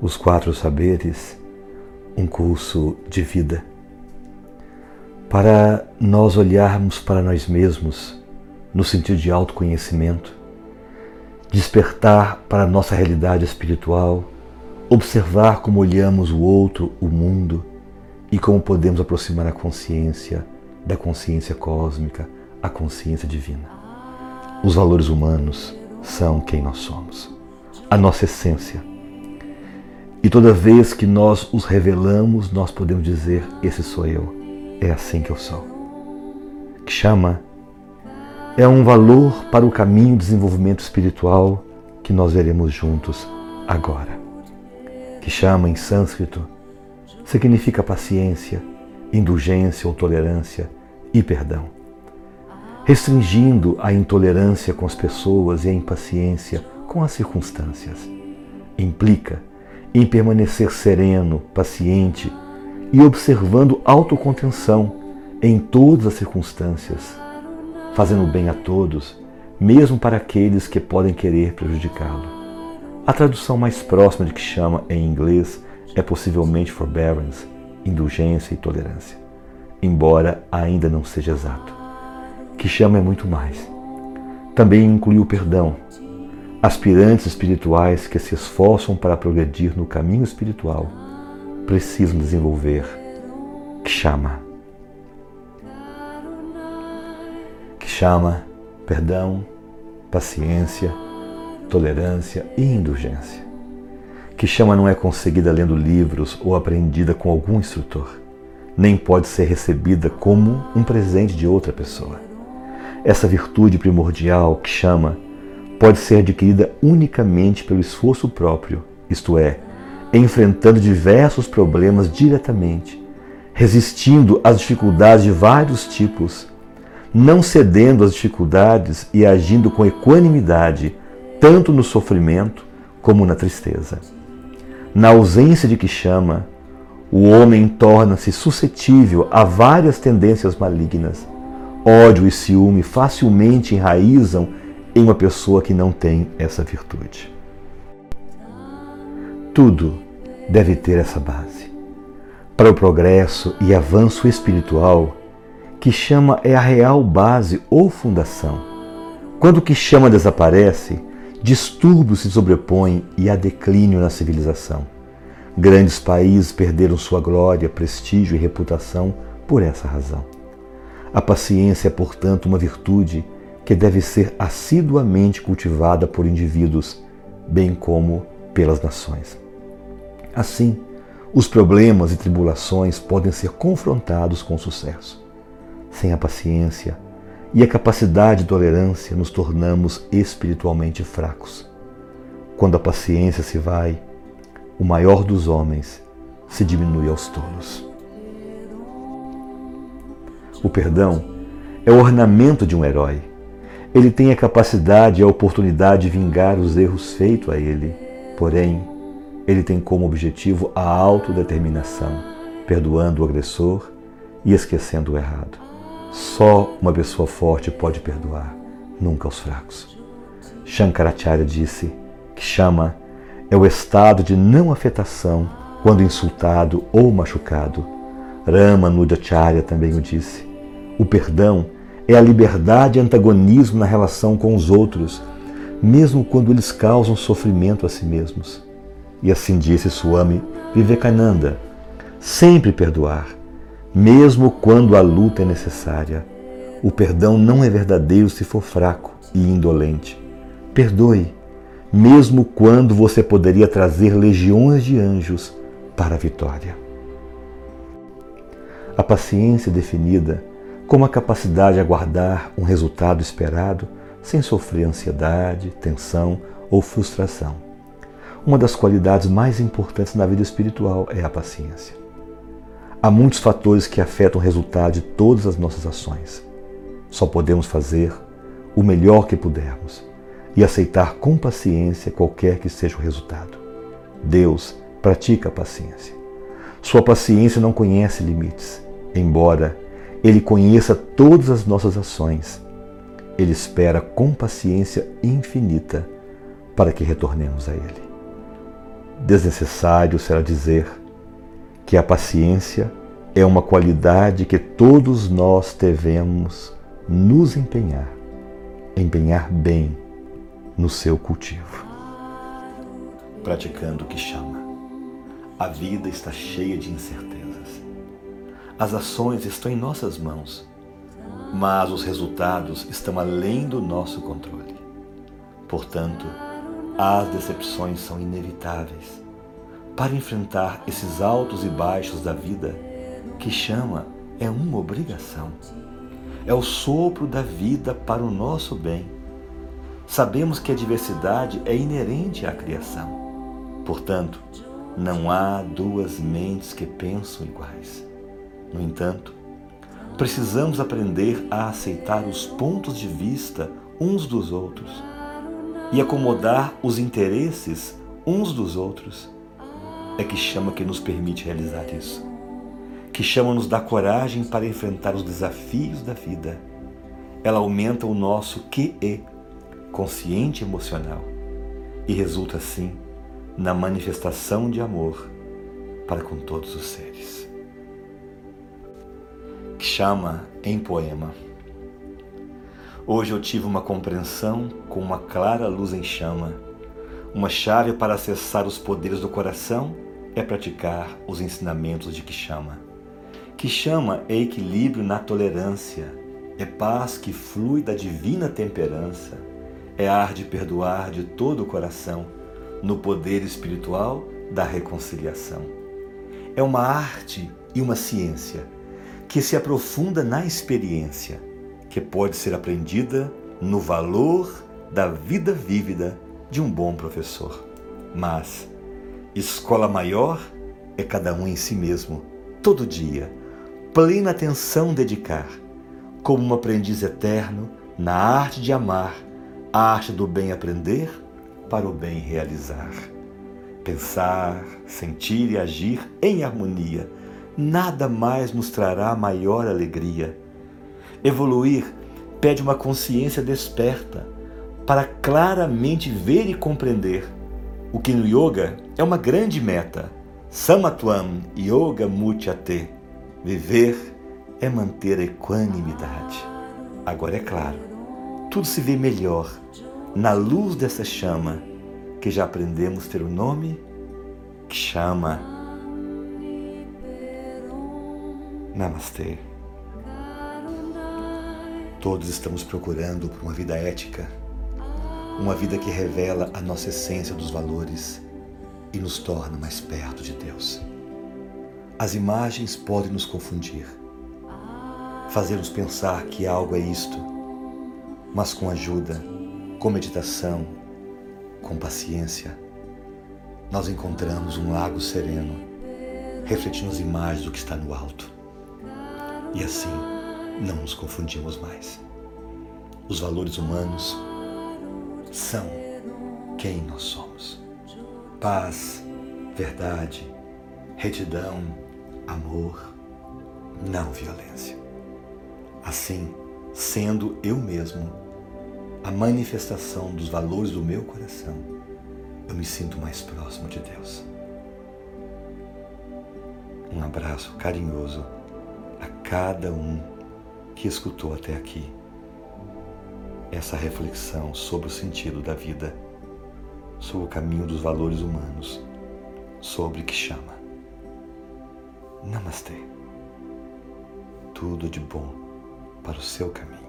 Os Quatro Saberes, um curso de vida. Para nós olharmos para nós mesmos no sentido de autoconhecimento, despertar para a nossa realidade espiritual, observar como olhamos o outro, o mundo e como podemos aproximar a consciência da consciência cósmica, a consciência divina. Os valores humanos são quem nós somos, a nossa essência. E toda vez que nós os revelamos, nós podemos dizer: Esse sou eu, é assim que eu sou. Chama é um valor para o caminho de desenvolvimento espiritual que nós veremos juntos agora. Que chama em sânscrito significa paciência, indulgência ou tolerância e perdão. Restringindo a intolerância com as pessoas e a impaciência com as circunstâncias. Implica em permanecer sereno, paciente e observando autocontenção em todas as circunstâncias fazendo bem a todos, mesmo para aqueles que podem querer prejudicá-lo. A tradução mais próxima de que chama em inglês é possivelmente forbearance, indulgência e tolerância, embora ainda não seja exato. Que chama é muito mais. Também inclui o perdão. Aspirantes espirituais que se esforçam para progredir no caminho espiritual precisam desenvolver que chama chama perdão, paciência, tolerância e indulgência. Que chama não é conseguida lendo livros ou aprendida com algum instrutor, nem pode ser recebida como um presente de outra pessoa. Essa virtude primordial que chama pode ser adquirida unicamente pelo esforço próprio, isto é, enfrentando diversos problemas diretamente, resistindo às dificuldades de vários tipos não cedendo às dificuldades e agindo com equanimidade, tanto no sofrimento como na tristeza. Na ausência de que chama, o homem torna-se suscetível a várias tendências malignas. Ódio e ciúme facilmente enraizam em uma pessoa que não tem essa virtude. Tudo deve ter essa base. Para o progresso e avanço espiritual, que chama é a real base ou fundação. Quando o que chama desaparece, distúrbios se sobrepõem e há declínio na civilização. Grandes países perderam sua glória, prestígio e reputação por essa razão. A paciência é, portanto, uma virtude que deve ser assiduamente cultivada por indivíduos, bem como pelas nações. Assim, os problemas e tribulações podem ser confrontados com sucesso. Sem a paciência e a capacidade de tolerância, nos tornamos espiritualmente fracos. Quando a paciência se vai, o maior dos homens se diminui aos tolos. O perdão é o ornamento de um herói. Ele tem a capacidade e a oportunidade de vingar os erros feitos a ele. Porém, ele tem como objetivo a autodeterminação, perdoando o agressor e esquecendo o errado. Só uma pessoa forte pode perdoar, nunca os fracos. Shankaracharya disse que chama é o estado de não afetação quando insultado ou machucado. Rama Nudacharya também o disse. O perdão é a liberdade e antagonismo na relação com os outros, mesmo quando eles causam sofrimento a si mesmos. E assim disse Swami Vivekananda: sempre perdoar mesmo quando a luta é necessária. O perdão não é verdadeiro se for fraco e indolente. Perdoe, mesmo quando você poderia trazer legiões de anjos para a vitória. A paciência é definida como a capacidade de aguardar um resultado esperado sem sofrer ansiedade, tensão ou frustração. Uma das qualidades mais importantes na vida espiritual é a paciência. Há muitos fatores que afetam o resultado de todas as nossas ações. Só podemos fazer o melhor que pudermos e aceitar com paciência qualquer que seja o resultado. Deus pratica a paciência. Sua paciência não conhece limites, embora Ele conheça todas as nossas ações. Ele espera com paciência infinita para que retornemos a Ele. desnecessário será dizer que a paciência é uma qualidade que todos nós devemos nos empenhar, empenhar bem no seu cultivo. Praticando o que chama. A vida está cheia de incertezas. As ações estão em nossas mãos, mas os resultados estão além do nosso controle. Portanto, as decepções são inevitáveis. Para enfrentar esses altos e baixos da vida, que chama é uma obrigação. É o sopro da vida para o nosso bem. Sabemos que a diversidade é inerente à criação. Portanto, não há duas mentes que pensam iguais. No entanto, precisamos aprender a aceitar os pontos de vista uns dos outros e acomodar os interesses uns dos outros. É que chama que nos permite realizar isso que chama-nos da coragem para enfrentar os desafios da vida. Ela aumenta o nosso QE, consciente emocional, e resulta assim na manifestação de amor para com todos os seres. Chama em poema. Hoje eu tive uma compreensão com uma clara luz em chama. Uma chave para acessar os poderes do coração é praticar os ensinamentos de que chama que chama é equilíbrio na tolerância, é paz que flui da divina temperança, é ar de perdoar de todo o coração, no poder espiritual da reconciliação. É uma arte e uma ciência que se aprofunda na experiência, que pode ser aprendida no valor da vida vívida de um bom professor. Mas escola maior é cada um em si mesmo, todo dia plena atenção dedicar, como um aprendiz eterno na arte de amar, a arte do bem aprender para o bem realizar. Pensar, sentir e agir em harmonia, nada mais nos trará maior alegria. Evoluir pede uma consciência desperta para claramente ver e compreender o que no yoga é uma grande meta. Samatwam Yoga Mutyate Viver é manter a equanimidade. Agora é claro, tudo se vê melhor na luz dessa chama que já aprendemos ter o nome chama Namastê. Todos estamos procurando por uma vida ética, uma vida que revela a nossa essência dos valores e nos torna mais perto de Deus. As imagens podem nos confundir, fazer-nos pensar que algo é isto, mas com ajuda, com meditação, com paciência, nós encontramos um lago sereno, refletindo as imagens do que está no alto. E assim não nos confundimos mais. Os valores humanos são quem nós somos. Paz, verdade, retidão, amor, não violência. Assim, sendo eu mesmo a manifestação dos valores do meu coração, eu me sinto mais próximo de Deus. Um abraço carinhoso cada um que escutou até aqui essa reflexão sobre o sentido da vida, sobre o caminho dos valores humanos, sobre o que chama. Namastê. Tudo de bom para o seu caminho.